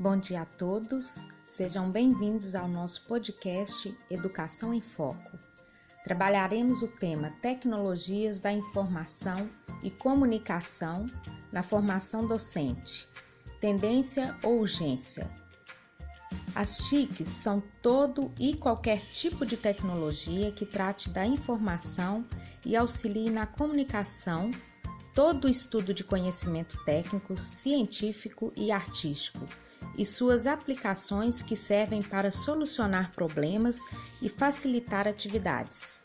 Bom dia a todos, sejam bem-vindos ao nosso podcast Educação em Foco. Trabalharemos o tema Tecnologias da Informação e Comunicação na formação docente, tendência ou urgência. As TICs são todo e qualquer tipo de tecnologia que trate da informação e auxilie na comunicação, todo o estudo de conhecimento técnico, científico e artístico e suas aplicações que servem para solucionar problemas e facilitar atividades.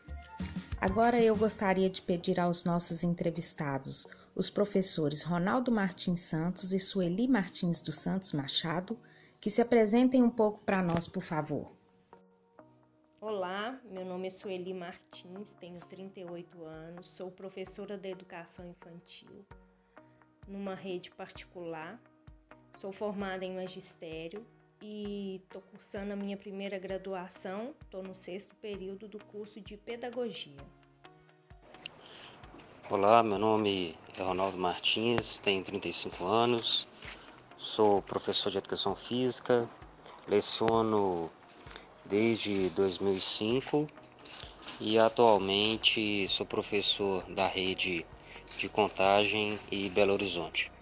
Agora eu gostaria de pedir aos nossos entrevistados, os professores Ronaldo Martins Santos e Sueli Martins dos Santos Machado, que se apresentem um pouco para nós, por favor. Olá, meu nome é Sueli Martins, tenho 38 anos, sou professora de educação infantil numa rede particular Sou formada em magistério e estou cursando a minha primeira graduação, estou no sexto período do curso de pedagogia. Olá, meu nome é Ronaldo Martins, tenho 35 anos, sou professor de educação física, leciono desde 2005 e atualmente sou professor da rede de Contagem e Belo Horizonte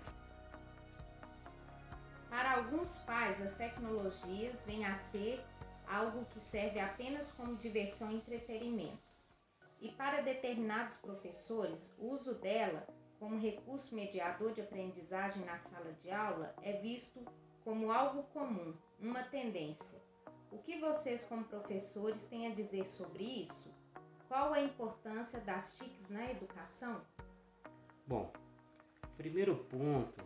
as tecnologias vêm a ser algo que serve apenas como diversão e entretenimento. E para determinados professores, o uso dela como recurso mediador de aprendizagem na sala de aula é visto como algo comum, uma tendência. O que vocês, como professores, têm a dizer sobre isso? Qual a importância das TICs na educação? Bom, primeiro ponto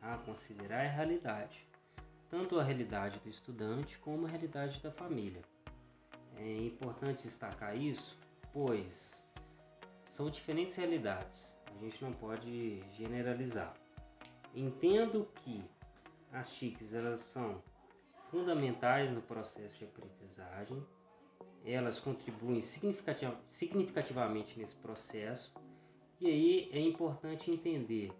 a considerar é a realidade tanto a realidade do estudante como a realidade da família. É importante destacar isso, pois são diferentes realidades, a gente não pode generalizar. Entendo que as TICs elas são fundamentais no processo de aprendizagem, elas contribuem significativamente nesse processo, e aí é importante entender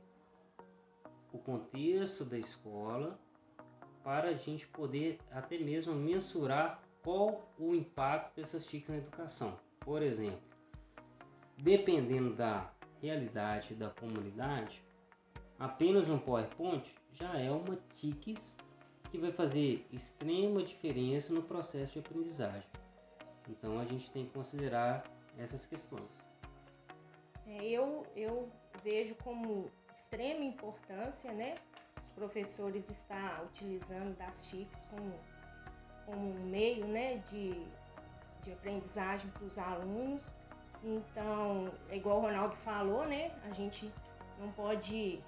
o contexto da escola para a gente poder até mesmo mensurar qual o impacto dessas TICs na educação. Por exemplo, dependendo da realidade da comunidade, apenas um PowerPoint já é uma TICs que vai fazer extrema diferença no processo de aprendizagem. Então a gente tem que considerar essas questões. É, eu, eu vejo como extrema importância, né, professores está utilizando das TICs como, como um meio né, de, de aprendizagem para os alunos. Então, é igual o Ronaldo falou, né? A gente não pode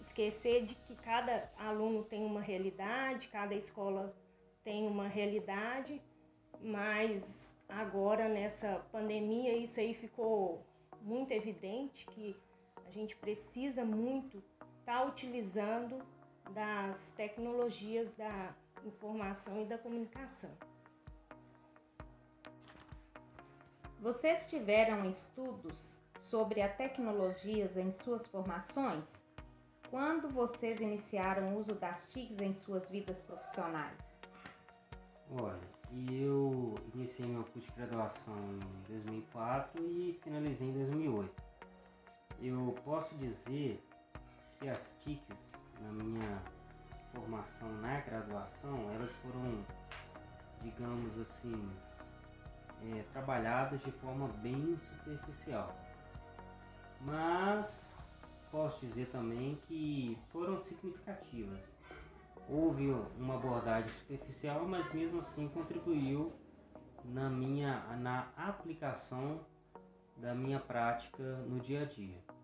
esquecer de que cada aluno tem uma realidade, cada escola tem uma realidade, mas agora nessa pandemia isso aí ficou muito evidente que a gente precisa muito está utilizando das tecnologias da informação e da comunicação. Vocês tiveram estudos sobre as tecnologias em suas formações? Quando vocês iniciaram o uso das TICs em suas vidas profissionais? Olha, eu iniciei meu curso de graduação em 2004 e finalizei em 2008. Eu posso dizer que as TICs na minha formação na graduação, elas foram, digamos assim, é, trabalhadas de forma bem superficial. Mas posso dizer também que foram significativas. Houve uma abordagem superficial, mas mesmo assim contribuiu na minha na aplicação da minha prática no dia a dia.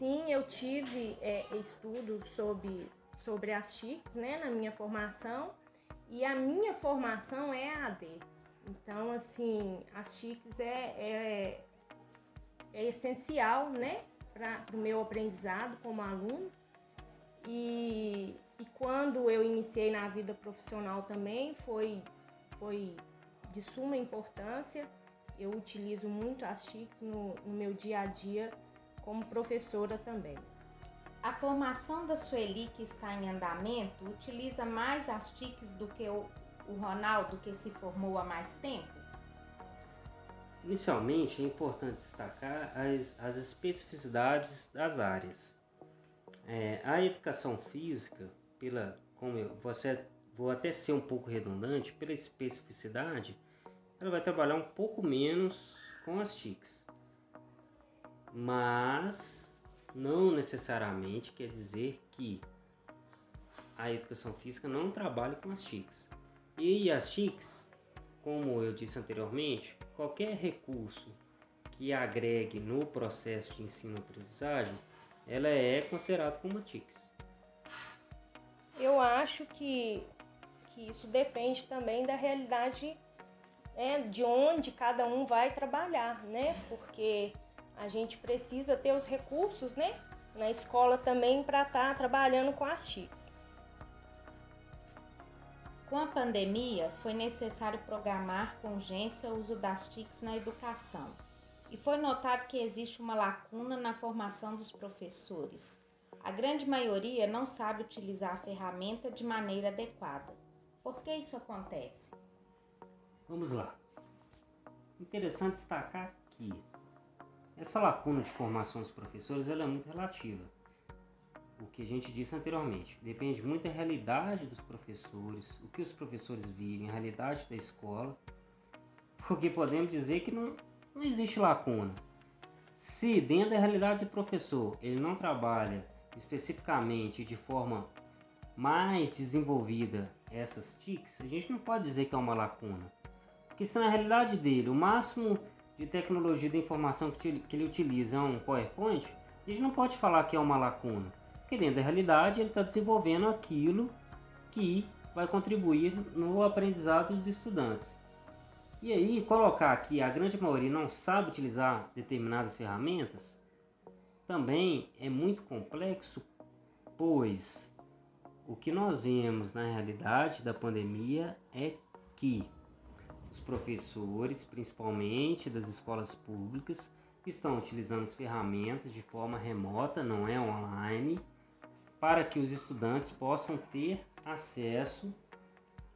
Sim, eu tive é, estudo sobre, sobre as TICs né, na minha formação e a minha formação é AD. Então, assim, as TICs é, é, é essencial né, para o meu aprendizado como aluno. E, e quando eu iniciei na vida profissional também foi, foi de suma importância. Eu utilizo muito as TICs no, no meu dia a dia como professora também. A formação da Sueli, que está em andamento, utiliza mais as TICs do que o, Ronaldo, que se formou há mais tempo? Inicialmente, é importante destacar as, as especificidades das áreas. É, a educação física, pela, como eu você, vou até ser um pouco redundante, pela especificidade, ela vai trabalhar um pouco menos com as TICs. Mas não necessariamente quer dizer que a educação física não trabalhe com as TICs. E as TICs, como eu disse anteriormente, qualquer recurso que agregue no processo de ensino-aprendizagem, ela é considerada como TICs. Eu acho que, que isso depende também da realidade é, de onde cada um vai trabalhar, né? Porque a gente precisa ter os recursos, né? Na escola também para estar tá trabalhando com as TICs. Com a pandemia, foi necessário programar com urgência o uso das TICs na educação. E foi notado que existe uma lacuna na formação dos professores. A grande maioria não sabe utilizar a ferramenta de maneira adequada. Por que isso acontece? Vamos lá. Interessante destacar que essa lacuna de formação dos professores é muito relativa. O que a gente disse anteriormente, depende muito da realidade dos professores, o que os professores vivem, a realidade da escola, porque podemos dizer que não, não existe lacuna. Se dentro da realidade do professor ele não trabalha especificamente de forma mais desenvolvida essas TICs, a gente não pode dizer que é uma lacuna. Porque se na realidade dele o máximo de tecnologia da informação que, que ele utiliza é um PowerPoint, a gente não pode falar que é uma lacuna, porque dentro da realidade ele está desenvolvendo aquilo que vai contribuir no aprendizado dos estudantes. E aí, colocar que a grande maioria não sabe utilizar determinadas ferramentas também é muito complexo, pois o que nós vemos na realidade da pandemia é que professores, principalmente das escolas públicas, estão utilizando as ferramentas de forma remota, não é online, para que os estudantes possam ter acesso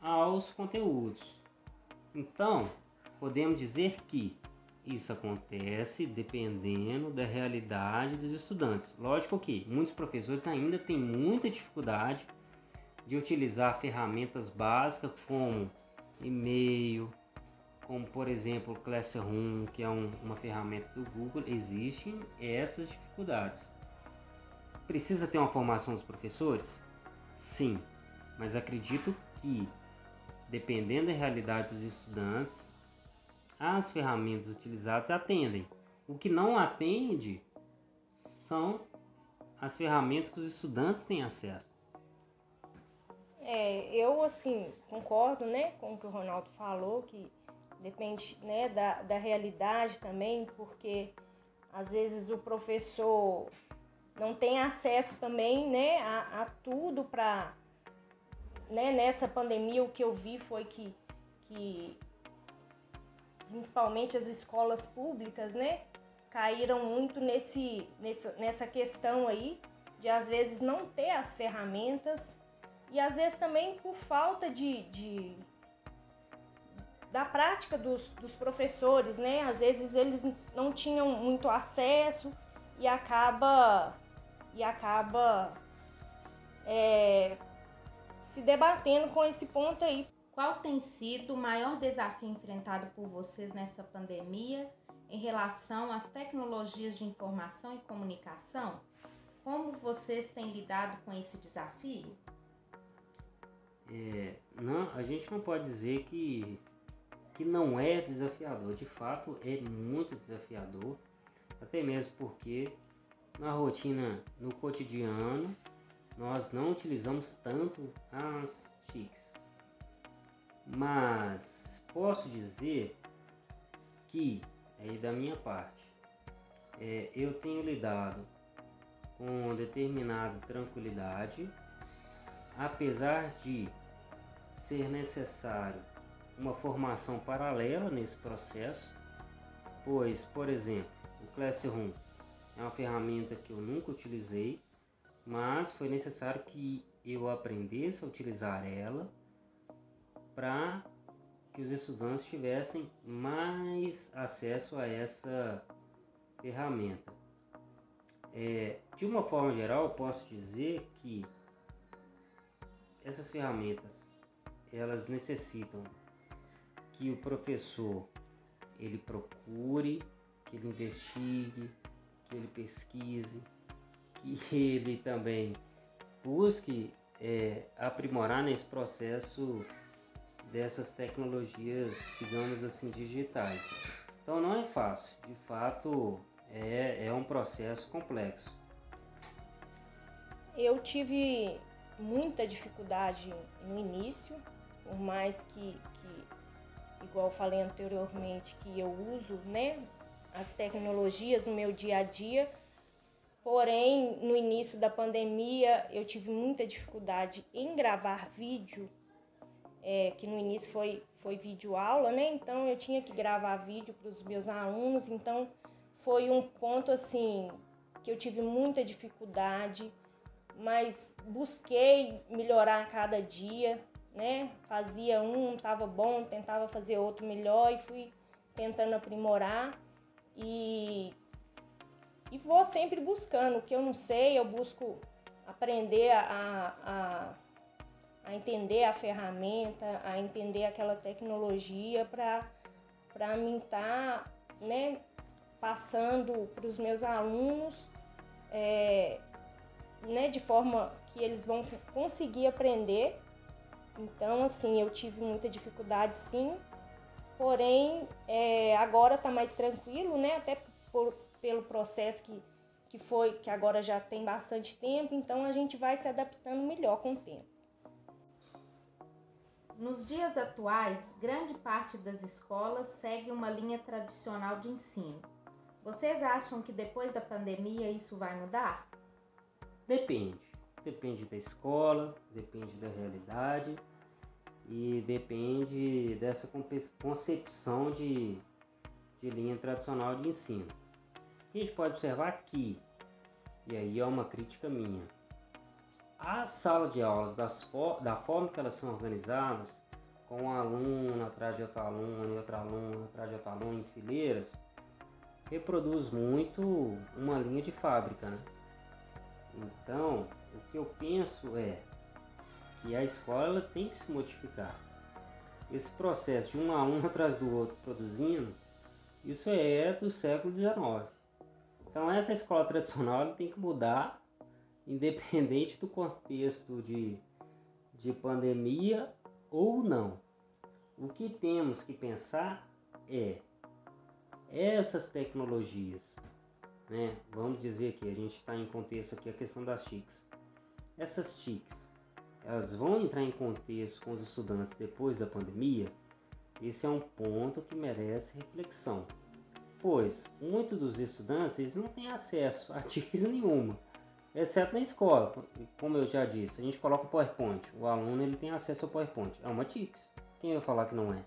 aos conteúdos. Então, podemos dizer que isso acontece dependendo da realidade dos estudantes. Lógico que muitos professores ainda têm muita dificuldade de utilizar ferramentas básicas como e-mail, como por exemplo Classroom, que é um, uma ferramenta do Google, existem essas dificuldades. Precisa ter uma formação dos professores? Sim, mas acredito que, dependendo da realidade dos estudantes, as ferramentas utilizadas atendem. O que não atende são as ferramentas que os estudantes têm acesso. É, eu assim concordo, né, com o que o Ronaldo falou, que depende né, da, da realidade também, porque às vezes o professor não tem acesso também né, a, a tudo para. Né, nessa pandemia, o que eu vi foi que, que principalmente as escolas públicas, né, caíram muito nesse, nessa, nessa questão aí de às vezes não ter as ferramentas e às vezes também por falta de, de da prática dos, dos professores, né? Às vezes eles não tinham muito acesso e acaba e acaba é, se debatendo com esse ponto aí. Qual tem sido o maior desafio enfrentado por vocês nessa pandemia em relação às tecnologias de informação e comunicação? Como vocês têm lidado com esse desafio? É, não, a gente não pode dizer que que não é desafiador, de fato é muito desafiador, até mesmo porque na rotina, no cotidiano, nós não utilizamos tanto as TICs. Mas posso dizer que, aí da minha parte, é, eu tenho lidado com determinada tranquilidade, apesar de ser necessário uma formação paralela nesse processo, pois, por exemplo, o Classroom é uma ferramenta que eu nunca utilizei, mas foi necessário que eu aprendesse a utilizar ela para que os estudantes tivessem mais acesso a essa ferramenta. É, de uma forma geral, eu posso dizer que essas ferramentas elas necessitam que o professor ele procure, que ele investigue, que ele pesquise, que ele também busque é, aprimorar nesse processo dessas tecnologias, digamos assim, digitais. Então não é fácil, de fato é, é um processo complexo. Eu tive muita dificuldade no início, por mais que, que igual falei anteriormente, que eu uso né, as tecnologias no meu dia a dia, porém no início da pandemia eu tive muita dificuldade em gravar vídeo, é, que no início foi, foi vídeo aula, né? Então eu tinha que gravar vídeo para os meus alunos, então foi um ponto assim que eu tive muita dificuldade mas busquei melhorar a cada dia, né? Fazia um, estava bom, tentava fazer outro melhor e fui tentando aprimorar e e vou sempre buscando o que eu não sei, eu busco aprender a, a, a entender a ferramenta, a entender aquela tecnologia para para mim estar, tá, né, passando para os meus alunos é, né, de forma que eles vão conseguir aprender. Então, assim, eu tive muita dificuldade, sim. Porém, é, agora está mais tranquilo, né? Até por, pelo processo que, que foi, que agora já tem bastante tempo. Então, a gente vai se adaptando melhor com o tempo. Nos dias atuais, grande parte das escolas segue uma linha tradicional de ensino. Vocês acham que depois da pandemia isso vai mudar? Depende. Depende da escola, depende da realidade e depende dessa concepção de, de linha tradicional de ensino. A gente pode observar aqui, e aí é uma crítica minha, a sala de aulas das, da forma que elas são organizadas, com um aluno atrás de outro aluno, outro aluno atrás de outro aluno em fileiras, reproduz muito uma linha de fábrica, né? Então, o que eu penso é que a escola tem que se modificar. Esse processo de um a um atrás do outro produzindo, isso é do século XIX. Então essa escola tradicional tem que mudar, independente do contexto de, de pandemia ou não. O que temos que pensar é essas tecnologias né? Vamos dizer que a gente está em contexto aqui a questão das TICs. Essas TICs, elas vão entrar em contexto com os estudantes depois da pandemia? Esse é um ponto que merece reflexão, pois muitos dos estudantes eles não têm acesso a TICs nenhuma, exceto na escola. Como eu já disse, a gente coloca o PowerPoint, o aluno ele tem acesso ao PowerPoint, é uma TICs. Quem vai falar que não é?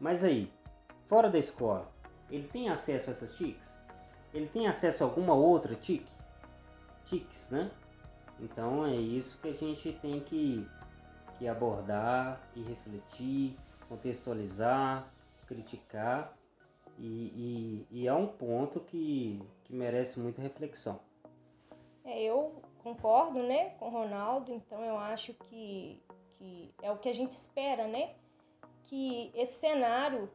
Mas aí, fora da escola, ele tem acesso a essas TICs? Ele tem acesso a alguma outra TIC? TICs, né? Então é isso que a gente tem que, que abordar e refletir, contextualizar, criticar e, e, e é um ponto que, que merece muita reflexão. É, eu concordo né, com o Ronaldo, então eu acho que, que é o que a gente espera, né? Que esse cenário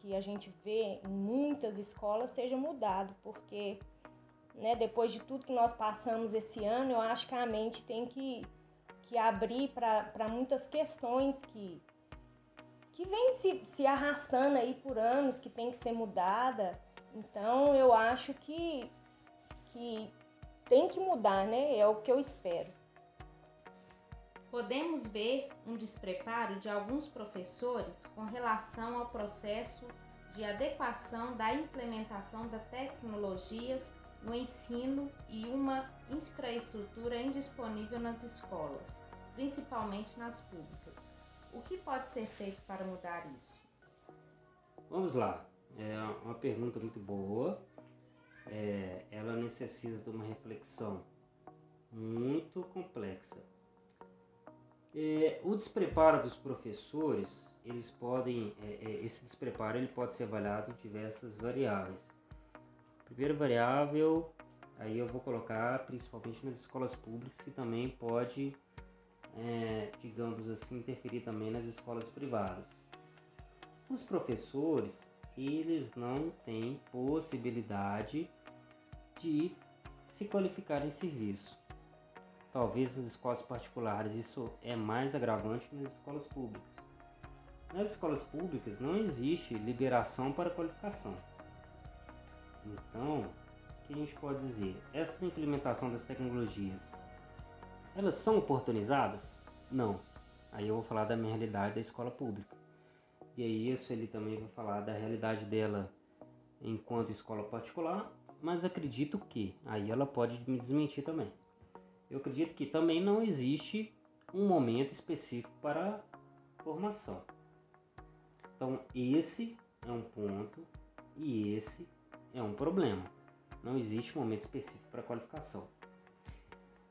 que a gente vê em muitas escolas seja mudado, porque né, depois de tudo que nós passamos esse ano, eu acho que a mente tem que, que abrir para muitas questões que, que vem se, se arrastando aí por anos, que tem que ser mudada. Então eu acho que, que tem que mudar, né? É o que eu espero. Podemos ver um despreparo de alguns professores com relação ao processo de adequação da implementação das tecnologias no ensino e uma infraestrutura indisponível nas escolas, principalmente nas públicas. O que pode ser feito para mudar isso? Vamos lá, é uma pergunta muito boa. É, ela necessita de uma reflexão muito complexa. É, o despreparo dos professores, eles podem, é, é, esse despreparo ele pode ser avaliado em diversas variáveis. Primeira variável, aí eu vou colocar principalmente nas escolas públicas, que também pode, é, digamos assim, interferir também nas escolas privadas. Os professores, eles não têm possibilidade de se qualificar em serviço. Talvez nas escolas particulares isso é mais agravante que nas escolas públicas. Nas escolas públicas não existe liberação para qualificação. Então, o que a gente pode dizer? Essa implementação das tecnologias, elas são oportunizadas? Não. Aí eu vou falar da minha realidade da escola pública. E aí isso ele também vai falar da realidade dela enquanto escola particular, mas acredito que, aí ela pode me desmentir também eu acredito que também não existe um momento específico para formação. Então, esse é um ponto e esse é um problema. Não existe um momento específico para qualificação.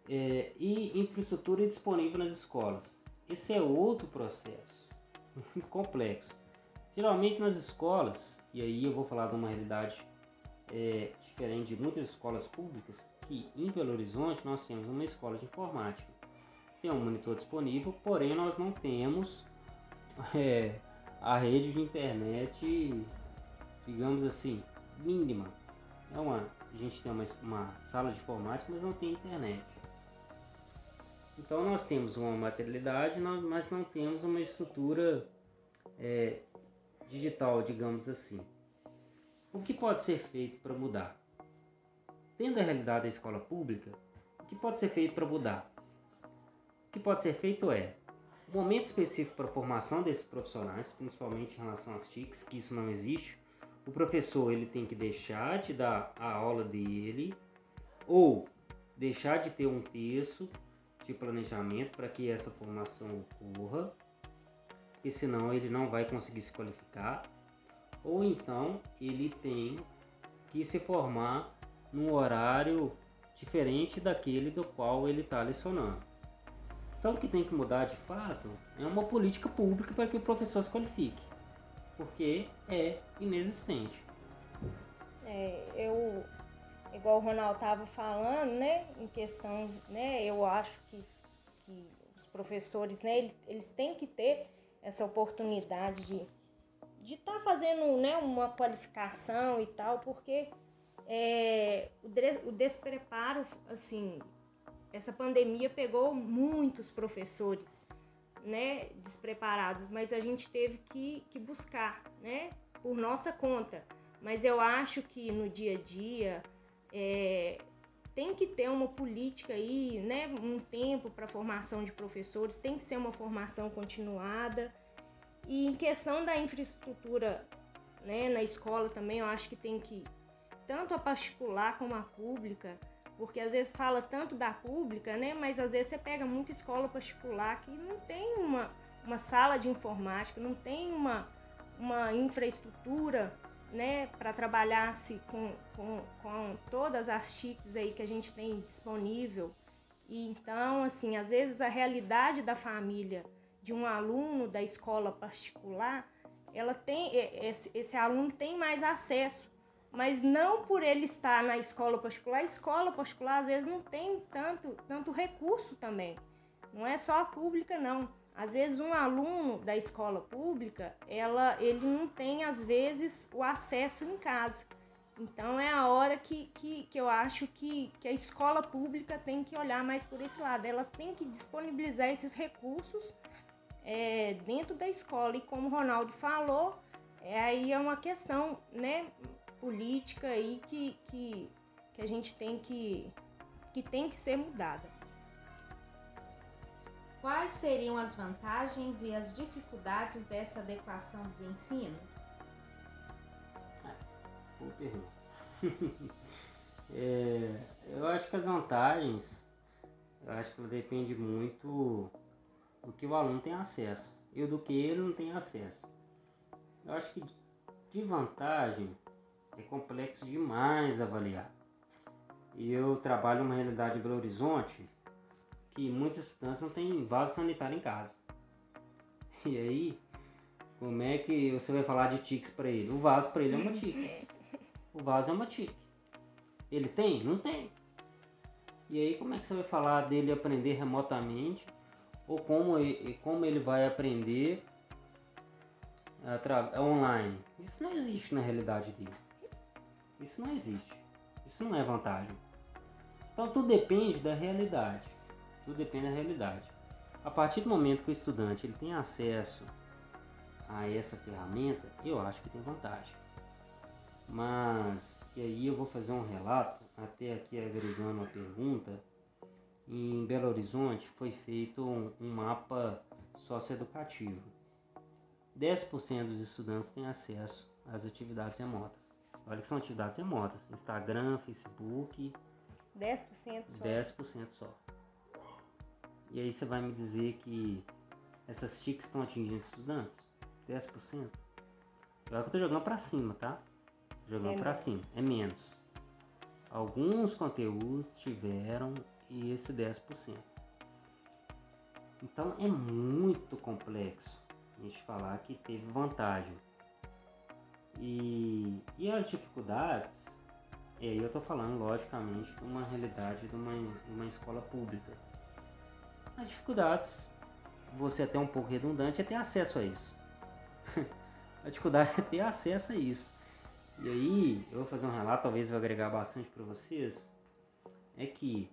É, e infraestrutura disponível nas escolas. Esse é outro processo muito complexo. Geralmente nas escolas, e aí eu vou falar de uma realidade é, diferente de muitas escolas públicas, que em Belo Horizonte nós temos uma escola de informática. Tem um monitor disponível, porém nós não temos é, a rede de internet, digamos assim, mínima. É uma, a gente tem uma, uma sala de informática, mas não tem internet. Então nós temos uma materialidade, mas não temos uma estrutura é, digital, digamos assim. O que pode ser feito para mudar? Dentro da realidade da escola pública, o que pode ser feito para mudar? O que pode ser feito é um momento específico para a formação desses profissionais, principalmente em relação às TICs, que isso não existe. O professor ele tem que deixar de dar a aula dele ou deixar de ter um texto de planejamento para que essa formação ocorra, porque senão ele não vai conseguir se qualificar, ou então ele tem que se formar num horário diferente daquele do qual ele está lecionando. Então o que tem que mudar de fato é uma política pública para que o professor se qualifique, porque é inexistente. É, eu, igual o Ronaldo estava falando, né, em questão, né, eu acho que, que os professores, né, eles, eles têm que ter essa oportunidade de de estar tá fazendo, né, uma qualificação e tal, porque é, o, despreparo, assim, essa pandemia pegou muitos professores, né, despreparados, mas a gente teve que, que buscar, né, por nossa conta. Mas eu acho que no dia a dia é, tem que ter uma política aí, né, um tempo para formação de professores, tem que ser uma formação continuada. E em questão da infraestrutura, né, na escola também, eu acho que tem que tanto a particular como a pública, porque às vezes fala tanto da pública, né? Mas às vezes você pega muita escola particular que não tem uma, uma sala de informática, não tem uma, uma infraestrutura, né? Para trabalhar-se com, com, com todas as chips aí que a gente tem disponível. E então, assim, às vezes a realidade da família de um aluno da escola particular, ela tem esse, esse aluno tem mais acesso mas não por ele estar na escola particular. A escola particular às vezes não tem tanto, tanto recurso também. Não é só a pública, não. Às vezes um aluno da escola pública, ela, ele não tem às vezes o acesso em casa. Então é a hora que, que, que eu acho que, que a escola pública tem que olhar mais por esse lado. Ela tem que disponibilizar esses recursos é, dentro da escola. E como o Ronaldo falou, é, aí é uma questão né, política aí que, que, que a gente tem que, que tem que ser mudada. Quais seriam as vantagens e as dificuldades dessa adequação do ensino? Boa pergunta. é, eu acho que as vantagens, eu acho que depende muito do que o aluno tem acesso e do que ele não tem acesso. Eu acho que de vantagem é complexo demais avaliar. E eu trabalho numa realidade em Belo Horizonte que muitos estudantes não têm vaso sanitário em casa. E aí, como é que você vai falar de tics para ele? O vaso para ele é uma tique. O vaso é uma tique. Ele tem? Não tem. E aí, como é que você vai falar dele aprender remotamente? Ou como ele, como ele vai aprender online? Isso não existe na realidade dele. Isso não existe. Isso não é vantagem. Então, tudo depende da realidade. Tudo depende da realidade. A partir do momento que o estudante ele tem acesso a essa ferramenta, eu acho que tem vantagem. Mas, e aí eu vou fazer um relato, até aqui agregando uma pergunta. Em Belo Horizonte foi feito um, um mapa socioeducativo. 10% dos estudantes têm acesso às atividades remotas. Olha que são atividades remotas: Instagram, Facebook. 10% só. 10% só. E aí você vai me dizer que essas TICs estão atingindo estudantes? 10%? Eu estou jogando para cima, tá? Tô jogando é para cima, é menos. Alguns conteúdos tiveram esse 10%. Então é muito complexo a gente falar que teve vantagem. E, e as dificuldades, e aí eu estou falando logicamente de uma realidade de uma, uma escola pública as dificuldades, você até um pouco redundante, é ter acesso a isso. a dificuldade é ter acesso a isso. E aí, eu vou fazer um relato, talvez vai agregar bastante para vocês, é que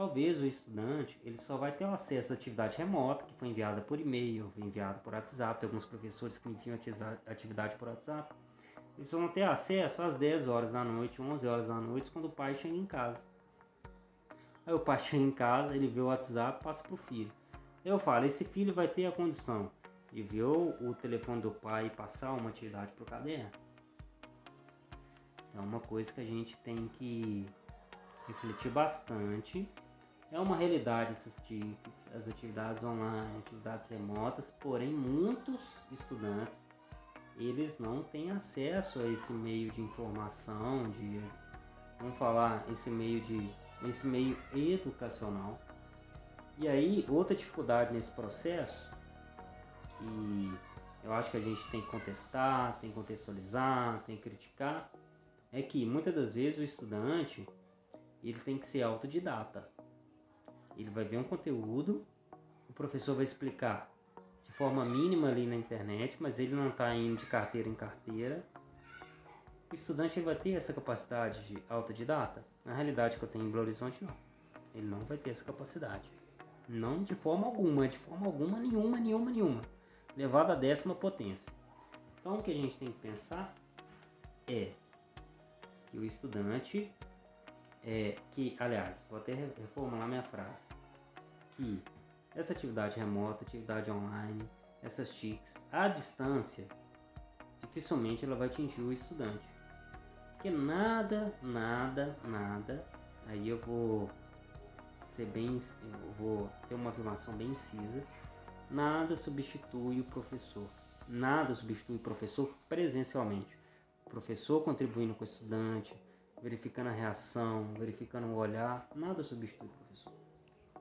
talvez o estudante ele só vai ter acesso à atividade remota, que foi enviada por e-mail, enviada por WhatsApp, tem alguns professores que enviam atividade por WhatsApp. Eles vão ter acesso às 10 horas da noite, 11 horas da noite, quando o pai chega em casa. Aí o pai chega em casa, ele vê o WhatsApp, passa pro filho. Eu falo, esse filho vai ter a condição de ver o, telefone do pai e passar uma atividade pro caderno. É uma coisa que a gente tem que refletir bastante. É uma realidade essas TICs, as atividades online, atividades remotas, porém muitos estudantes eles não têm acesso a esse meio de informação, de vamos falar, esse meio de nesse meio educacional. E aí, outra dificuldade nesse processo, e eu acho que a gente tem que contestar, tem que contextualizar, tem que criticar, é que muitas das vezes o estudante ele tem que ser autodidata. Ele vai ver um conteúdo, o professor vai explicar de forma mínima ali na internet, mas ele não está indo de carteira em carteira, o estudante vai ter essa capacidade de autodidata? Na realidade que eu tenho em Belo Horizonte, não. Ele não vai ter essa capacidade. Não de forma alguma, de forma alguma, nenhuma, nenhuma, nenhuma. Levado à décima potência. Então o que a gente tem que pensar é que o estudante é que, aliás, vou até reformular minha frase, que essa atividade remota, atividade online, essas TICs, à distância, dificilmente ela vai atingir o estudante. Porque nada, nada, nada. Aí eu vou ser bem. Eu vou ter uma afirmação bem incisa. Nada substitui o professor. Nada substitui o professor presencialmente. O professor contribuindo com o estudante, verificando a reação, verificando o olhar, nada substitui o professor.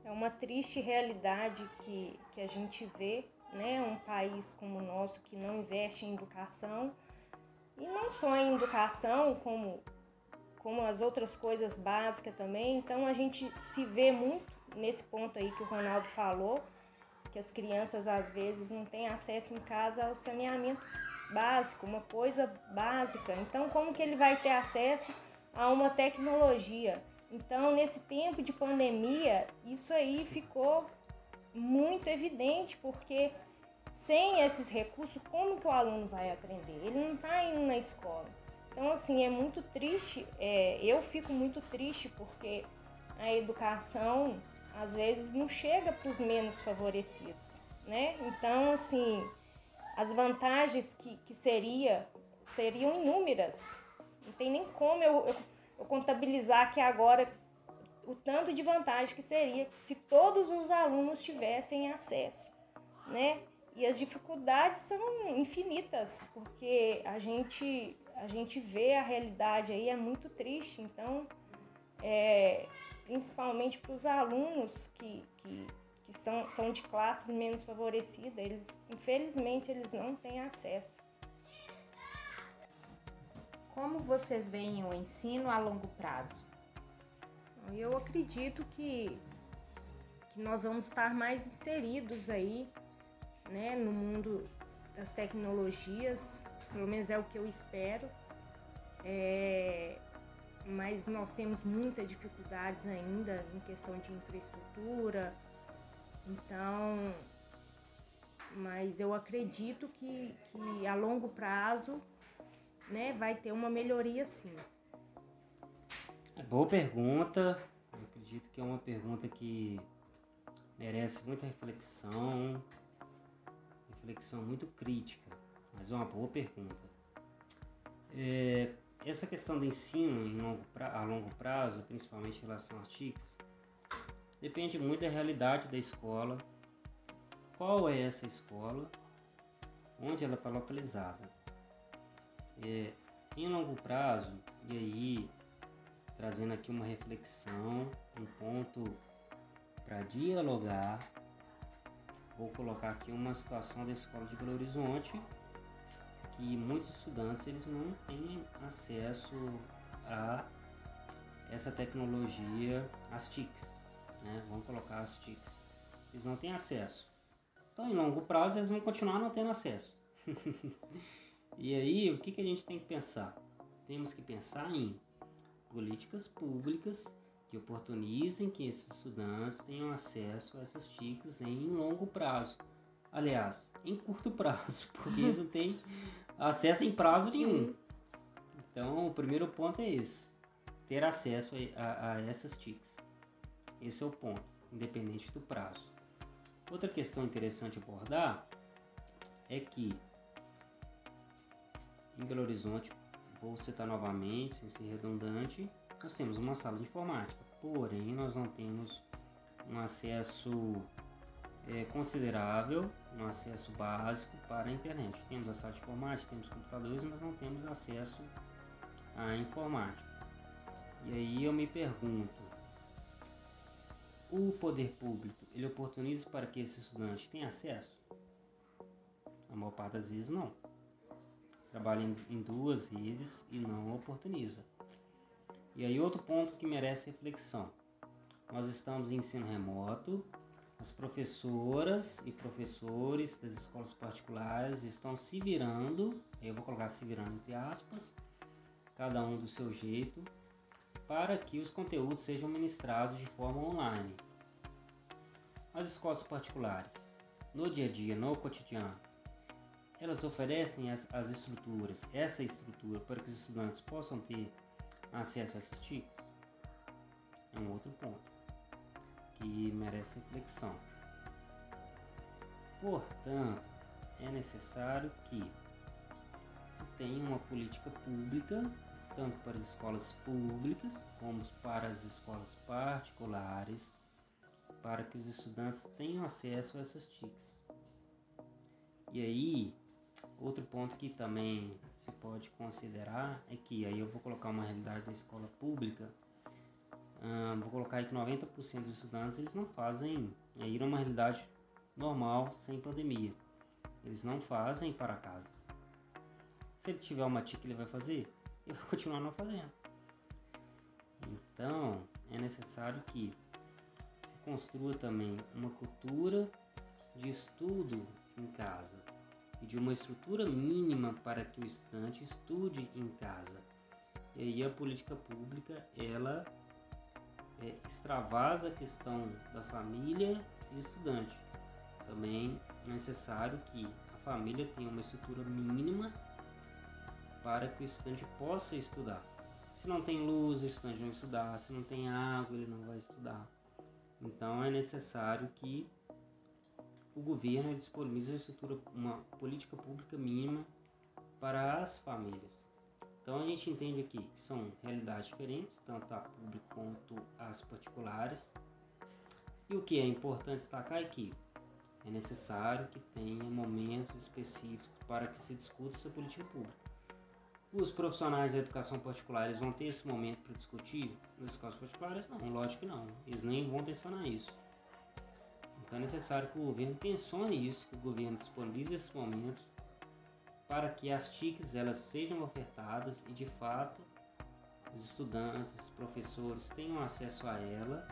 É uma triste realidade que, que a gente vê, né? Um país como o nosso que não investe em educação e não só em educação, como, como as outras coisas básicas também. Então a gente se vê muito nesse ponto aí que o Ronaldo falou, que as crianças às vezes não têm acesso em casa ao saneamento básico, uma coisa básica. Então como que ele vai ter acesso a uma tecnologia? Então, nesse tempo de pandemia, isso aí ficou muito evidente, porque sem esses recursos, como que o aluno vai aprender? Ele não está indo na escola. Então, assim, é muito triste, é, eu fico muito triste porque a educação às vezes não chega para os menos favorecidos, né? Então, assim, as vantagens que, que seria seriam inúmeras. Não tem nem como eu, eu, eu contabilizar aqui agora o tanto de vantagem que seria se todos os alunos tivessem acesso, né? E as dificuldades são infinitas, porque a gente, a gente vê a realidade aí, é muito triste. Então, é, principalmente para os alunos que, que, que são, são de classes menos favorecidas, eles, infelizmente, eles não têm acesso. Como vocês veem o ensino a longo prazo? Eu acredito que, que nós vamos estar mais inseridos aí, né, no mundo das tecnologias, pelo menos é o que eu espero. É, mas nós temos muitas dificuldades ainda em questão de infraestrutura. Então, mas eu acredito que, que a longo prazo né, vai ter uma melhoria sim. É boa pergunta. Eu acredito que é uma pergunta que merece muita reflexão, reflexão muito crítica, mas é uma boa pergunta. É, essa questão do ensino longo pra, a longo prazo, principalmente em relação às TICs, depende muito da realidade da escola, qual é essa escola, onde ela está localizada. É, em longo prazo, e aí trazendo aqui uma reflexão, um ponto para dialogar, vou colocar aqui uma situação da escola de Belo Horizonte que muitos estudantes eles não têm acesso a essa tecnologia, as TICs, né? Vamos colocar as TICs. Eles não têm acesso. Então, em longo prazo, eles vão continuar não tendo acesso. e aí, o que, que a gente tem que pensar? Temos que pensar em políticas públicas que oportunizem que esses estudantes tenham acesso a essas TICs em longo prazo. Aliás, em curto prazo, porque eles não têm acesso em prazo nenhum. Então, o primeiro ponto é esse: ter acesso a, a, a essas TICs. Esse é o ponto, independente do prazo. Outra questão interessante abordar é que em Belo Horizonte, vou citar novamente, sem ser redundante, nós temos uma sala de informática, porém nós não temos um acesso é, considerável no acesso básico para a internet. Temos a sala de informática, temos computadores, mas não temos acesso à informática. E aí eu me pergunto, o poder público, ele oportuniza para que esse estudante tenha acesso? A maior parte das vezes não. Trabalha em, duas redes e não oportuniza. E aí outro ponto que merece reflexão. Nós estamos em ensino remoto, as professoras e professores das escolas particulares estão se virando, eu vou colocar se virando entre aspas, cada um do seu jeito, para que os conteúdos sejam ministrados de forma online. As escolas particulares, no dia a dia, no cotidiano, elas oferecem as, as estruturas, essa estrutura para que os estudantes possam ter acesso a essas TICs? É um outro ponto que merece reflexão. Portanto, é necessário que se tenha uma política pública, tanto para as escolas públicas como para as escolas particulares, para que os estudantes tenham acesso a essas TICs. E aí, outro ponto que também se pode considerar é que aí eu vou colocar uma realidade da escola pública vou colocar aí que 90% dos estudantes eles não fazem aí uma realidade normal sem pandemia. Eles não fazem para casa. Se ele tiver uma tica, ele vai fazer? Ele vai continuar não fazendo. Então, é necessário que se construa também uma cultura de estudo em casa e de uma estrutura mínima para que o estudante estude em casa. E aí a política pública, ela é, extravasa a questão da família e do estudante. Também é necessário que a família tenha uma estrutura mínima para que o estudante possa estudar. Se não tem luz, o estudante não estudar. Se não tem água, ele não vai estudar. Então é necessário que o governo disponibilize uma estrutura, uma política pública mínima para as famílias. Então a gente entende aqui que são realidades diferentes, tanto a pública quanto as particulares. E o que é importante destacar é que é necessário que tenha momentos específicos para que se discuta essa política pública. Os profissionais da educação particular vão ter esse momento para discutir nas escolas particulares? Não, lógico que não. Eles nem vão tensionar isso. Então é necessário que o governo tensione isso, que o governo disponibilize esses momentos para que as TICs elas sejam ofertadas e de fato os estudantes, os professores tenham acesso a ela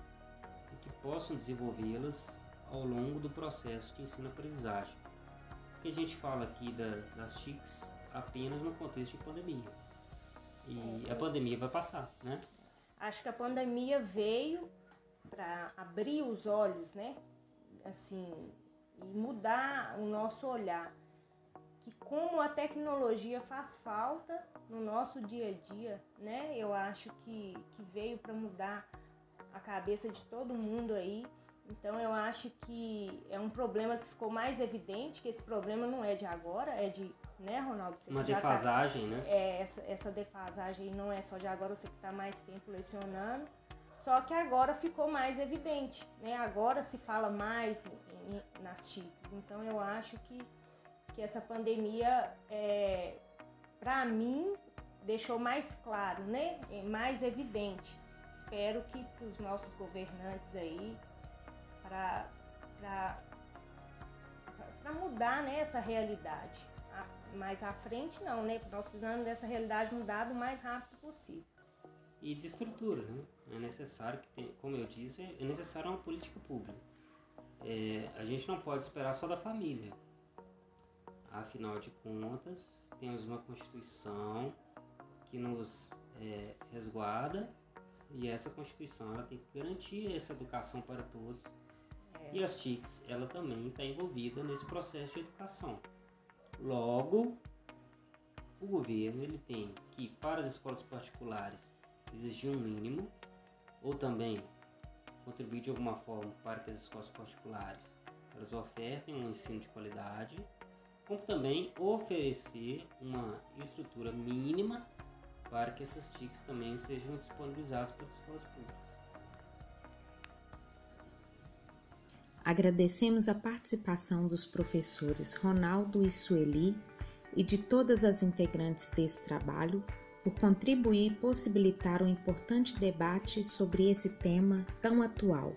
e que possam desenvolvê-las ao longo do processo de ensino-aprendizagem. Porque a gente fala aqui da, das TICs apenas no contexto de pandemia. E a pandemia vai passar, né? Acho que a pandemia veio para abrir os olhos, né? Assim, e mudar o nosso olhar. Que como a tecnologia faz falta no nosso dia a dia, né? Eu acho que, que veio para mudar a cabeça de todo mundo aí. Então eu acho que é um problema que ficou mais evidente, que esse problema não é de agora, é de, né, Ronaldo? Você Uma tá defasagem, tá, né? É, essa, essa defasagem não é só de agora, você que está mais tempo lecionando. Só que agora ficou mais evidente, né? Agora se fala mais em, em, nas TICs. Então eu acho que, que essa pandemia, é, para mim, deixou mais claro, né? Mais evidente. Espero que os nossos governantes aí, para mudar né, essa realidade. Mais à frente não, né? Nós precisamos dessa realidade mudar o mais rápido possível. E de estrutura, né? É necessário que tem, como eu disse, é necessário uma política pública. É, a gente não pode esperar só da família. Afinal de contas, temos uma Constituição que nos é, resguarda e essa Constituição ela tem que garantir essa educação para todos. É. E as TICs, ela também está envolvida nesse processo de educação. Logo, o governo ele tem que, para as escolas particulares, exigir um mínimo, ou também contribuir de alguma forma para que as escolas particulares elas ofertem um ensino de qualidade, como também oferecer uma estrutura mínima para que essas TICs também sejam disponibilizadas para as escolas públicas. Agradecemos a participação dos professores Ronaldo e Sueli e de todas as integrantes desse trabalho por contribuir e possibilitar um importante debate sobre esse tema tão atual.